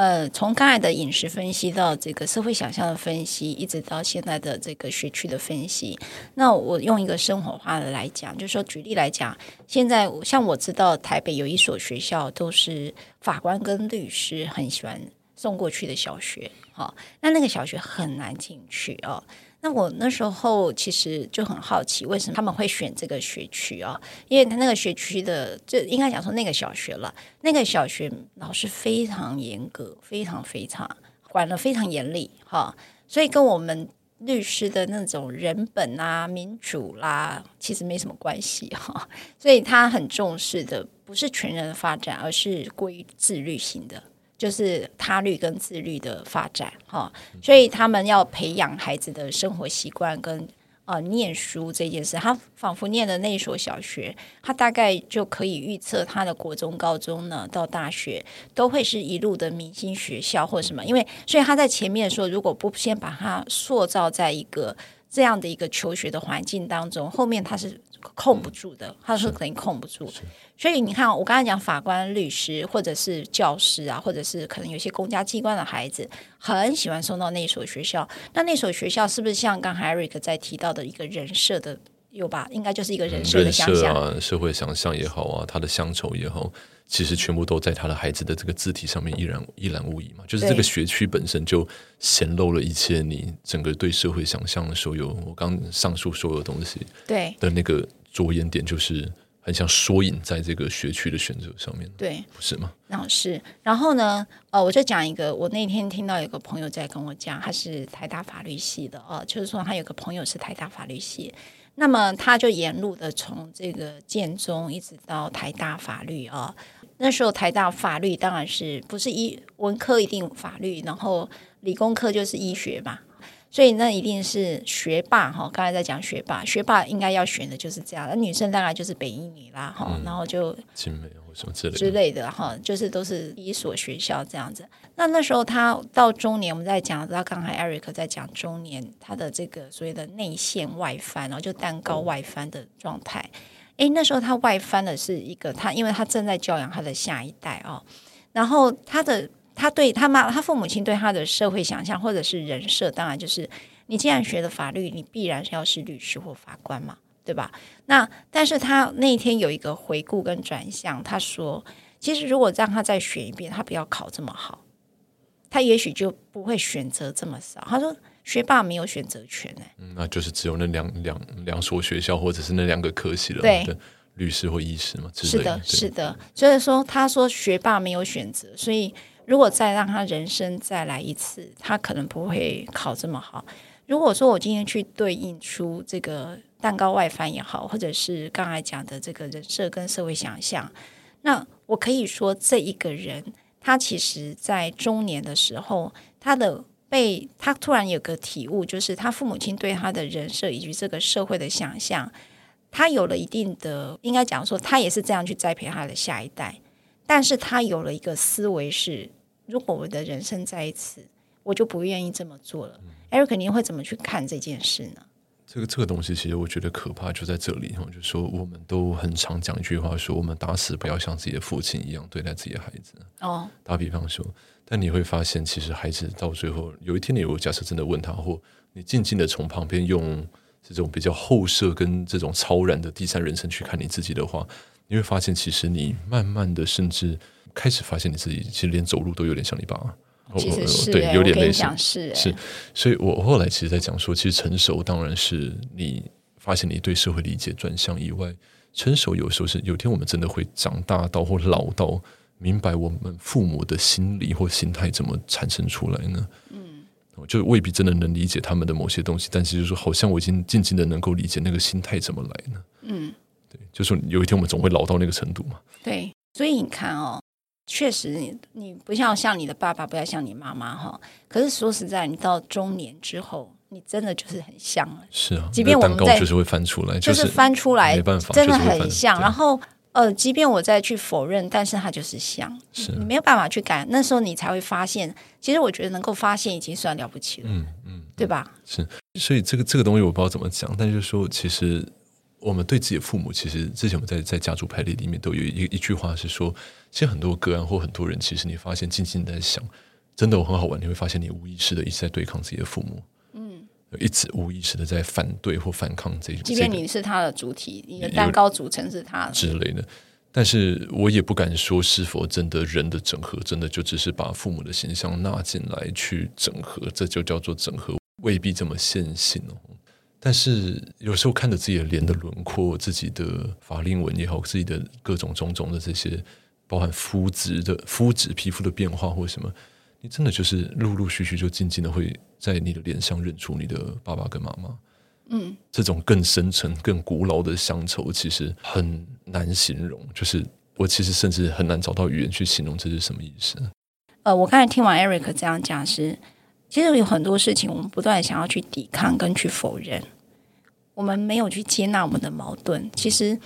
呃，从刚才的饮食分析到这个社会想象的分析，一直到现在的这个学区的分析，那我用一个生活化的来讲，就是说举例来讲，现在像我知道台北有一所学校，都是法官跟律师很喜欢送过去的小学，哈，那那个小学很难进去哦。那我那时候其实就很好奇，为什么他们会选这个学区啊？因为他那个学区的，就应该讲说那个小学了，那个小学老师非常严格，非常非常管得非常严厉哈，所以跟我们律师的那种人本啊、民主啦，其实没什么关系哈。所以他很重视的不是全人的发展，而是归自律型的。就是他律跟自律的发展，哈，所以他们要培养孩子的生活习惯跟啊、呃、念书这件事，他仿佛念的那所小学，他大概就可以预测他的国中、高中呢到大学都会是一路的明星学校或什么，因为所以他在前面说，如果不先把他塑造在一个这样的一个求学的环境当中，后面他是控不住的，他是肯定控不住。所以你看，我刚才讲法官、律师，或者是教师啊，或者是可能有些公家机关的孩子，很喜欢送到那所学校。那那所学校是不是像刚才 Eric 在提到的一个人设的有吧？应该就是一个人设的想象、嗯、啊，社会想象也好啊，他的乡愁也好，其实全部都在他的孩子的这个字体上面一览一览无遗嘛。就是这个学区本身就显露了一切你整个对社会想象的所有，我刚上述所有东西对的那个着眼点，就是很像缩影在这个学区的选择上面，对，不是吗？那是。然后呢，呃，我就讲一个，我那天听到有个朋友在跟我讲，他是台大法律系的哦、呃，就是说他有个朋友是台大法律系。那么他就沿路的从这个建中一直到台大法律啊，那时候台大法律当然是不是医文科一定法律，然后理工科就是医学嘛，所以那一定是学霸哈。刚才在讲学霸，学霸应该要选的就是这样，那女生大概就是北医女啦哈，然后就之类之类的哈，就是都是一所学校这样子。那那时候他到中年，我们在讲到刚才 Eric 在讲中年他的这个所谓的内线外翻，然后就蛋糕外翻的状态。哎，那时候他外翻的是一个他，因为他正在教养他的下一代哦。然后他的他对他妈他父母亲对他的社会想象或者是人设，当然就是你既然学了法律，你必然是要是律师或法官嘛，对吧？那但是他那一天有一个回顾跟转向，他说，其实如果让他再选一遍，他不要考这么好。他也许就不会选择这么少。他说：“学霸没有选择权，哎，嗯，那就是只有那两两两所学校，或者是那两个科系了。对，律师或医师嘛，是的，是的。所以说，他说学霸没有选择，所以如果再让他人生再来一次，他可能不会考这么好。如果说我今天去对应出这个蛋糕外翻也好，或者是刚才讲的这个人设跟社会想象，那我可以说这一个人。”他其实，在中年的时候，他的被他突然有个体悟，就是他父母亲对他的人设以及这个社会的想象，他有了一定的，应该讲说，他也是这样去栽培他的下一代。但是他有了一个思维是，如果我的人生再一次，我就不愿意这么做了。Eric，你会怎么去看这件事呢？这个这个东西，其实我觉得可怕就在这里哈，就是说我们都很常讲一句话，说我们打死不要像自己的父亲一样对待自己的孩子。哦，打比方说，但你会发现，其实孩子到最后有一天，你如果假设真的问他，或你静静的从旁边用这种比较后设跟这种超然的第三人称去看你自己的话，你会发现，其实你慢慢的甚至开始发现你自己，其实连走路都有点像你爸。其实是、欸，对，有点类似，是、欸、是，所以我后来其实，在讲说，其实成熟当然是你发现你对社会理解转向以外，成熟有时候是有天我们真的会长大到或老到明白我们父母的心理或心态怎么产生出来呢？嗯，就未必真的能理解他们的某些东西，但是就是说，好像我已经渐渐的能够理解那个心态怎么来呢？嗯，对，就是说有一天我们总会老到那个程度嘛。对，所以你看哦。确实你，你你不像像你的爸爸，不要像你妈妈哈。可是说实在，你到中年之后，你真的就是很像了。是啊，即便我们在就是会翻出来，就是翻出来，没办法，真的很像。然后呃，即便我再去否认，但是它就是像，是你没有办法去改。那时候你才会发现，其实我觉得能够发现已经算了不起了。嗯嗯，对吧？是，所以这个这个东西我不知道怎么讲，但就是说，其实。我们对自己的父母，其实之前我们在在家族排列里面都有一一句话是说，其实很多个案或很多人，其实你发现静静在想，真的我很好玩，你会发现你无意识的一直在对抗自己的父母，嗯，一直无意识的在反对或反抗这种。即便你是他的主体，你的蛋糕组成是他之类的，但是我也不敢说是否真的人的整合，真的就只是把父母的形象纳进来去整合，这就叫做整合，未必这么线性哦。但是有时候看着自己的脸的轮廓，自己的法令纹也好，自己的各种种种的这些，包含肤质的肤质、皮肤的变化或什么，你真的就是陆陆续续就静静的会在你的脸上认出你的爸爸跟妈妈。嗯，这种更深沉、更古老的乡愁，其实很难形容。就是我其实甚至很难找到语言去形容这是什么意思。呃，我刚才听完 Eric 这样讲是。其实有很多事情，我们不断想要去抵抗跟去否认，我们没有去接纳我们的矛盾。其实，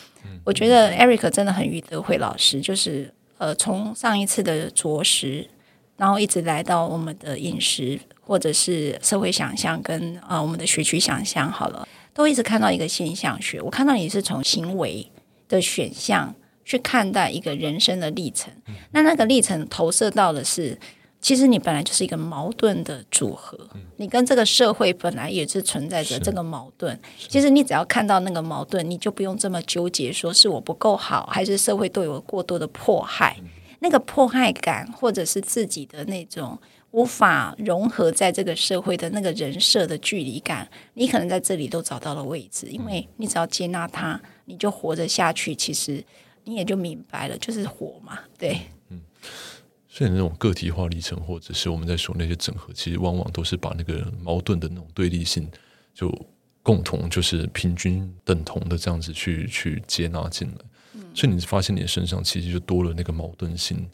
我觉得 Eric 真的很于德惠老师，就是呃，从上一次的着实，然后一直来到我们的饮食，或者是社会想象跟啊、呃、我们的学区想象，好了，都一直看到一个现象学。我看到你是从行为的选项去看待一个人生的历程，那那个历程投射到的是。其实你本来就是一个矛盾的组合，嗯、你跟这个社会本来也是存在着这个矛盾。其实你只要看到那个矛盾，你就不用这么纠结，说是我不够好，还是社会对我过多的迫害。嗯、那个迫害感，或者是自己的那种无法融合在这个社会的那个人设的距离感，你可能在这里都找到了位置，因为你只要接纳它，你就活着下去。其实你也就明白了，就是活嘛，对。所以那种个体化历程，或者是我们在说那些整合，其实往往都是把那个矛盾的那种对立性，就共同就是平均等同的这样子去去接纳进来。嗯、所以你发现你的身上其实就多了那个矛盾性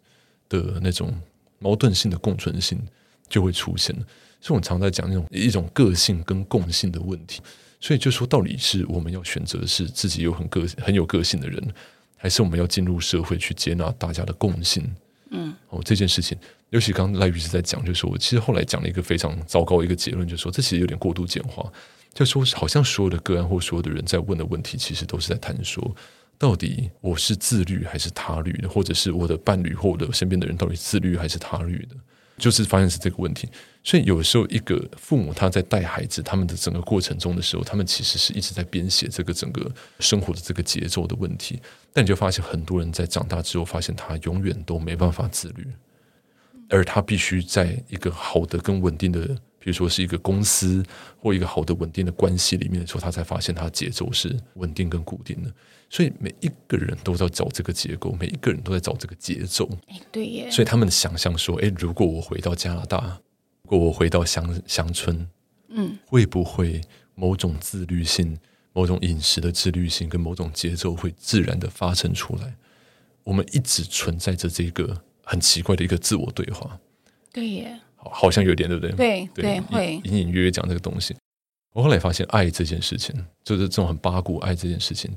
的那种矛盾性的共存性就会出现了。所以我们常在讲那种一种个性跟共性的问题。所以就说到底是我们要选择是自己有很个很有个性的人，还是我们要进入社会去接纳大家的共性？嗯，哦，这件事情，尤其刚赖律师在讲，就是我其实后来讲了一个非常糟糕一个结论，就是说这其实有点过度简化，就说好像所有的个案或所有的人在问的问题，其实都是在谈说，到底我是自律还是他律的，或者是我的伴侣或我的身边的人到底自律还是他律的。就是发现是这个问题，所以有时候一个父母他在带孩子，他们的整个过程中的时候，他们其实是一直在编写这个整个生活的这个节奏的问题。但你就发现很多人在长大之后，发现他永远都没办法自律，而他必须在一个好的、更稳定的，比如说是一个公司或一个好的、稳定的关系里面的时候，他才发现他节奏是稳定跟固定的。所以每一个人都在找这个结构，每一个人都在找这个节奏。哎，对耶。所以他们想象说：“哎，如果我回到加拿大，如果我回到乡乡村，嗯，会不会某种自律性、某种饮食的自律性跟某种节奏会自然的发生出来？”我们一直存在着这个很奇怪的一个自我对话。对耶，好，好像有点对不对？对对，对会隐隐约约讲这个东西。我后来发现，爱这件事情，就是这种很八股爱这件事情。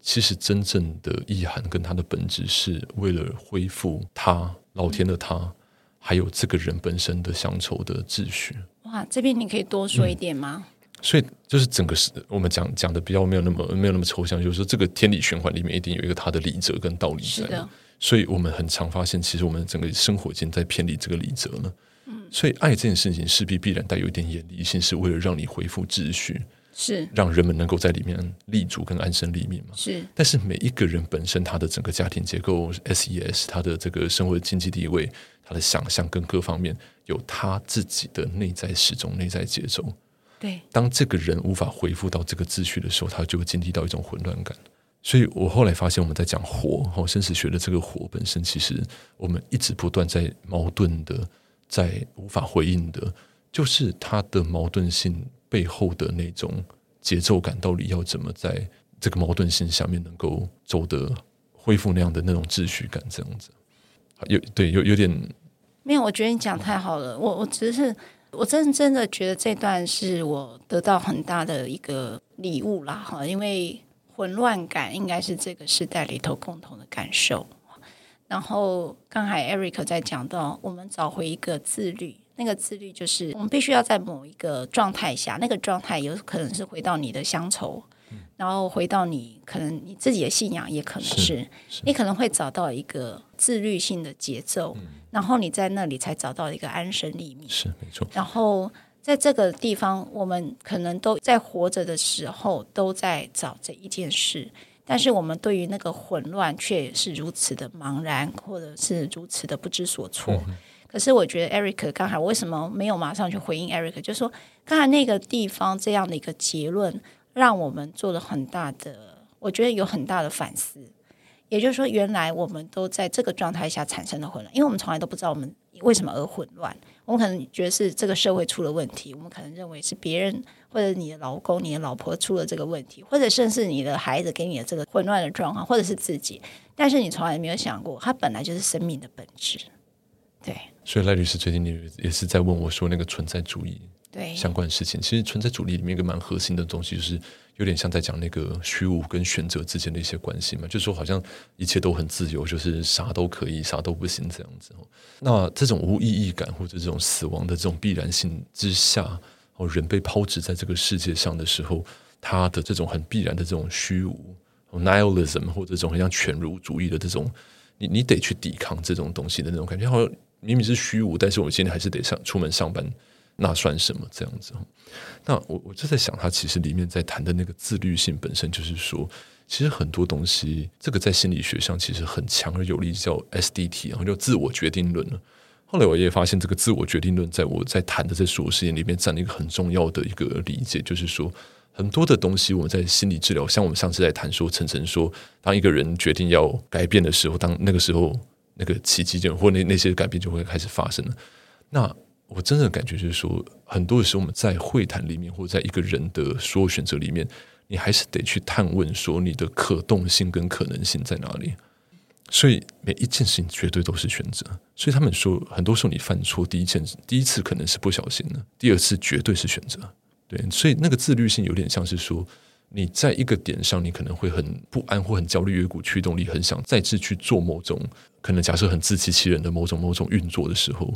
其实真正的意涵跟它的本质是为了恢复他老天的他，嗯、还有这个人本身的乡愁的秩序。哇，这边你可以多说一点吗？嗯、所以就是整个是我们讲讲的比较没有那么没有那么抽象，就是说这个天理循环里面一定有一个它的理则跟道理在。所以我们很常发现，其实我们整个生活已经在偏离这个理则了。嗯，所以爱这件事情势必必然带有一点严厉性，是为了让你恢复秩序。是让人们能够在里面立足跟安身立命嘛？是。但是每一个人本身他的整个家庭结构，SES，他的这个生活的经济地位，他的想象跟各方面，有他自己的内在时钟、内在节奏。对。当这个人无法恢复到这个秩序的时候，他就会经历到一种混乱感。所以我后来发现，我们在讲活，哦，生死学的这个活本身，其实我们一直不断在矛盾的，在无法回应的，就是他的矛盾性。背后的那种节奏感，到底要怎么在这个矛盾性下面能够走得恢复那样的那种秩序感？这样子，有对有有点没有？我觉得你讲太好了。我我只是我真真的觉得这段是我得到很大的一个礼物啦哈，因为混乱感应该是这个时代里头共同的感受。然后刚才 Eric 在讲到，我们找回一个自律。那个自律就是我们必须要在某一个状态下，那个状态有可能是回到你的乡愁，嗯、然后回到你可能你自己的信仰，也可能是，是，是你可能会找到一个自律性的节奏，嗯、然后你在那里才找到一个安身立命。是没错。然后在这个地方，我们可能都在活着的时候都在找这一件事，但是我们对于那个混乱却是如此的茫然，或者是如此的不知所措。嗯可是我觉得 Eric 刚才为什么没有马上去回应 Eric？就是说刚才那个地方这样的一个结论，让我们做了很大的，我觉得有很大的反思。也就是说，原来我们都在这个状态下产生了混乱，因为我们从来都不知道我们为什么而混乱。我们可能觉得是这个社会出了问题，我们可能认为是别人或者你的老公、你的老婆出了这个问题，或者甚至你的孩子给你的这个混乱的状况，或者是自己。但是你从来没有想过，它本来就是生命的本质。对。所以赖律师最近也也是在问我说，那个存在主义对相关的事情，其实存在主义里面一个蛮核心的东西，就是有点像在讲那个虚无跟选择之间的一些关系嘛，就是说好像一切都很自由，就是啥都可以，啥都不行这样子。那这种无意义感或者这种死亡的这种必然性之下，哦，人被抛掷在这个世界上的时候，他的这种很必然的这种虚无，nihilism 或者这种很像犬儒主义的这种，你你得去抵抗这种东西的那种感觉，好像。明明是虚无，但是我今天还是得上出门上班，那算什么？这样子。那我我就在想，他其实里面在谈的那个自律性本身，就是说，其实很多东西，这个在心理学上其实很强而有力，叫 SDT，然后叫自我决定论了。后来我也发现，这个自我决定论，在我在谈的这所有事情里面，占了一个很重要的一个理解，就是说，很多的东西，我们在心理治疗，像我们上次在谈说，陈晨说，当一个人决定要改变的时候，当那个时候，那个奇迹就或那那些改变就会开始发生了。那我真的感觉就是说，很多的时候我们在会谈里面，或者在一个人的所有选择里面，你还是得去探问说，你的可动性跟可能性在哪里。所以每一件事情绝对都是选择。所以他们说，很多时候你犯错，第一件第一次可能是不小心的，第二次绝对是选择。对，所以那个自律性有点像是说，你在一个点上，你可能会很不安或很焦虑，有一股驱动力，很想再次去做某种可能假设很自欺欺人的某种某种运作的时候，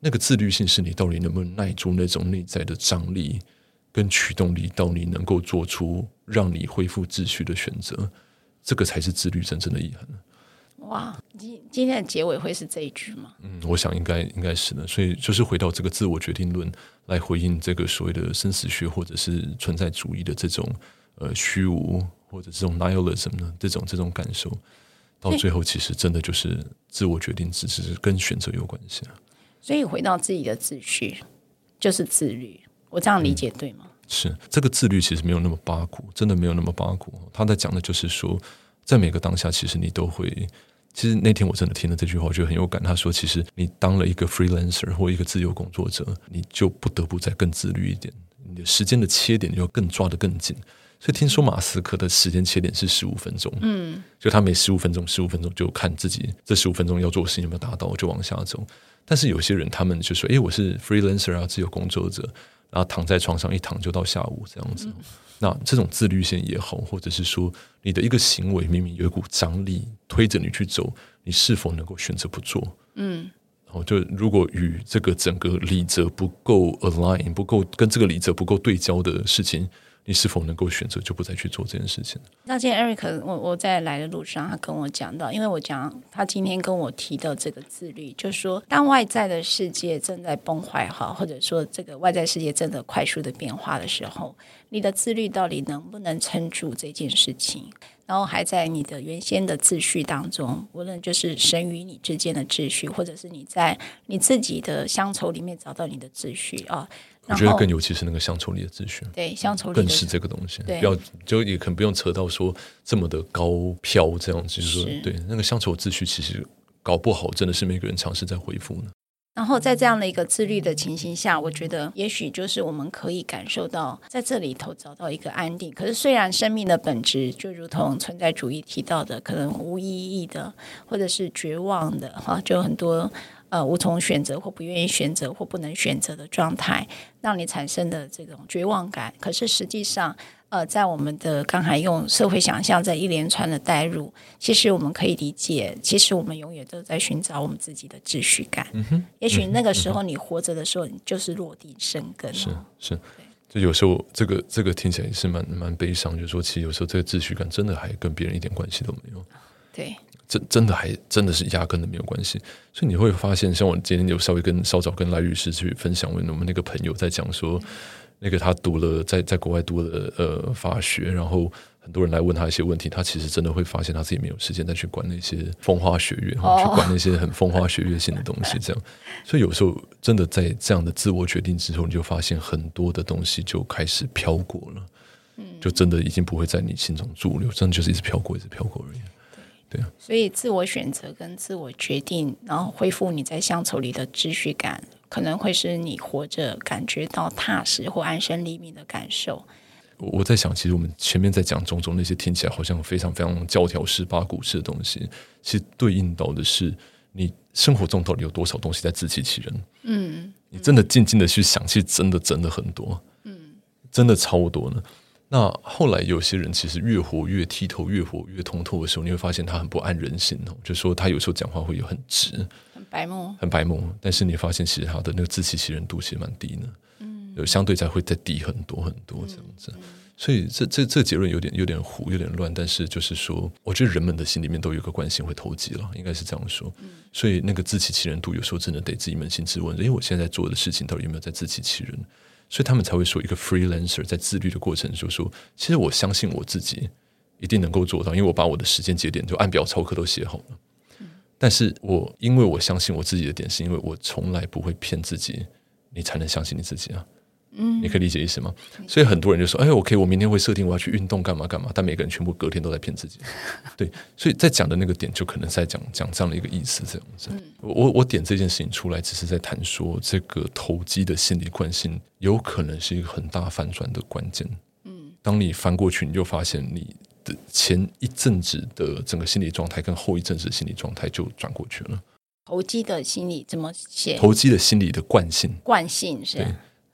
那个自律性是你到底能不能耐住那种内在的张力跟驱动力，到你能够做出让你恢复秩序的选择，这个才是自律真正的遗憾。哇，今今天的结尾会是这一句吗？嗯，我想应该应该是的。所以就是回到这个自我决定论来回应这个所谓的生死学或者是存在主义的这种呃虚无或者这种 nihilism 呢，这种这种感受，到最后其实真的就是自我决定，只是跟选择有关系啊。所以回到自己的秩序就是自律，我这样理解对吗？是这个自律其实没有那么八股，真的没有那么八股。他在讲的就是说，在每个当下，其实你都会。其实那天我真的听了这句话，我觉得很有感。他说：“其实你当了一个 freelancer 或一个自由工作者，你就不得不再更自律一点。你的时间的切点你要更抓得更紧。所以听说马斯克的时间切点是十五分钟，嗯，就他每十五分钟，十五分钟就看自己这十五分钟要做的事情有没有达到，就往下走。但是有些人他们就说：‘诶，我是 freelancer 啊，自由工作者，然后躺在床上一躺就到下午这样子。’嗯那这种自律性也好，或者是说你的一个行为明明有一股张力推着你去走，你是否能够选择不做？嗯，然后就如果与这个整个理则不够 align，不够跟这个理则不够对焦的事情。你是否能够选择就不再去做这件事情？那今天 Eric，我我在来的路上，他跟我讲到，因为我讲他今天跟我提到这个自律，就说当外在的世界正在崩坏哈，或者说这个外在世界正在快速的变化的时候，你的自律到底能不能撑住这件事情？然后还在你的原先的秩序当中，无论就是神与你之间的秩序，或者是你在你自己的乡愁里面找到你的秩序啊。我觉得更尤其是那个乡愁里的秩序，对乡愁里更是这个东西。不要就也可能不用扯到说这么的高飘这样子，就是说对那个乡愁秩序，其实搞不好真的是每个人尝试在恢复呢。然后在这样的一个自律的情形下，我觉得也许就是我们可以感受到在这里头找到一个安定。可是虽然生命的本质就如同存在主义提到的，可能无意义的，或者是绝望的，哈，就很多。呃，无从选择或不愿意选择或不能选择的状态，让你产生的这种绝望感。可是实际上，呃，在我们的刚才用社会想象，在一连串的带入，其实我们可以理解，其实我们永远都在寻找我们自己的秩序感。嗯哼，也许那个时候你活着的时候，你就是落地生根。是是，就有时候这个这个听起来也是蛮蛮悲伤，就是说，其实有时候这个秩序感真的还跟别人一点关系都没有。对。真真的还真的是压根的没有关系，所以你会发现，像我今天有稍微跟稍早跟赖律师去分享，我们那个朋友在讲说，那个他读了在在国外读了呃法学，然后很多人来问他一些问题，他其实真的会发现他自己没有时间再去管那些风花雪月，去管那些很风花雪月性的东西，这样。所以有时候真的在这样的自我决定之后，你就发现很多的东西就开始飘过了，就真的已经不会在你心中驻留，真的就是一直飘过，一直飘过而已。对啊，所以自我选择跟自我决定，然后恢复你在乡愁里的秩序感，可能会是你活着感觉到踏实或安身立命的感受。我在想，其实我们前面在讲种种那些听起来好像非常非常教条式、八股式的东西，其实对应到的是你生活中到底有多少东西在自欺欺人。嗯，你真的静静的去想，其实真的真的很多，嗯，真的超多呢。那后来有些人其实越活越剔透，越活越通透的时候，你会发现他很不安人心哦。就说他有时候讲话会有很直，很白目，很白目。但是你发现其实他的那个自欺欺人度其实蛮低的。嗯，有相对在会再低很多很多这样子。所以这这这结论有点有点糊，有点乱。但是就是说，我觉得人们的心里面都有个惯性会投机了，应该是这样说。所以那个自欺欺人度，有时候真的得自己扪心自问：因为我现在做的事情到底有没有在自欺欺人？所以他们才会说，一个 freelancer 在自律的过程，就说，其实我相信我自己一定能够做到，因为我把我的时间节点就按表操课都写好了。但是我因为我相信我自己的点，是因为我从来不会骗自己，你才能相信你自己啊。嗯，你可以理解意思吗？所以很多人就说：“哎，OK，我明天会设定我要去运动，干嘛干嘛。”但每个人全部隔天都在骗自己。对，所以在讲的那个点，就可能在讲讲这样的一个意思，这样子。我我点这件事情出来，只是在谈说这个投机的心理惯性，有可能是一个很大反转的关键。嗯，当你翻过去，你就发现你的前一阵子的整个心理状态跟后一阵子的心理状态就转过去了。投机的心理怎么写？投机的心理的惯性，惯性是。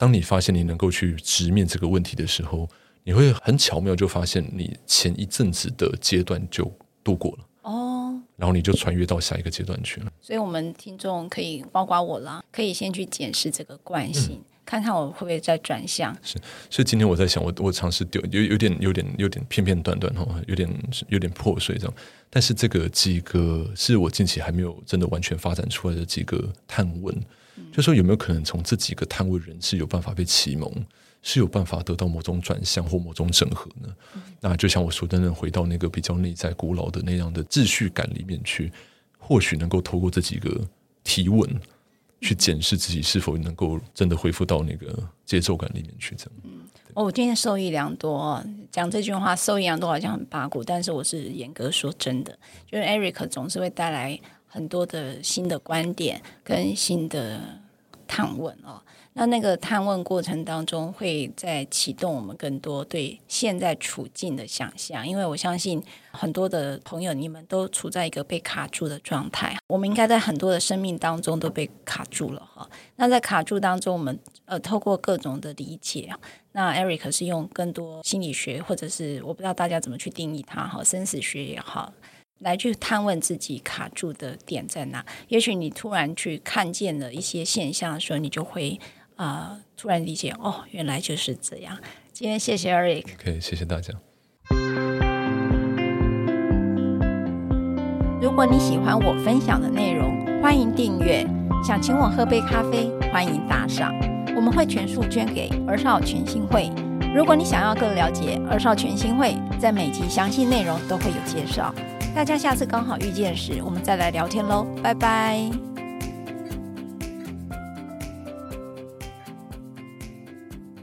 当你发现你能够去直面这个问题的时候，你会很巧妙就发现你前一阵子的阶段就度过了哦，然后你就穿越到下一个阶段去了。所以，我们听众可以包括我啦，可以先去检视这个惯性，嗯、看看我会不会再转向。是，所以今天我在想，我我尝试丢有有点有点有点片片段段哈，有点有点破碎这样。但是这个几个是我近期还没有真的完全发展出来的几个探问。就说有没有可能从这几个探问人是有办法被启蒙，是有办法得到某种转向或某种整合呢？嗯、那就像我说真正回到那个比较内在、古老的那样的秩序感里面去，或许能够透过这几个提问，去检视自己是否能够真的恢复到那个节奏感里面去。这样，嗯，哦，我今天受益良多。讲这句话受益良多，好像很八股，但是我是严格说真的，就是 Eric 总是会带来。很多的新的观点跟新的探问哦，那那个探问过程当中，会在启动我们更多对现在处境的想象，因为我相信很多的朋友，你们都处在一个被卡住的状态，我们应该在很多的生命当中都被卡住了哈。那在卡住当中，我们呃透过各种的理解，那 Eric 是用更多心理学，或者是我不知道大家怎么去定义它哈，生死学也好。来去探问自己卡住的点在哪？也许你突然去看见了一些现象的时候，你就会啊、呃，突然理解哦，原来就是这样。今天谢谢 Eric，可以、okay, 谢谢大家。如果你喜欢我分享的内容，欢迎订阅。想请我喝杯咖啡，欢迎打赏，我们会全数捐给儿少全心会。如果你想要更了解儿少全心会，在每集详细内容都会有介绍。大家下次刚好遇见时，我们再来聊天喽，拜拜。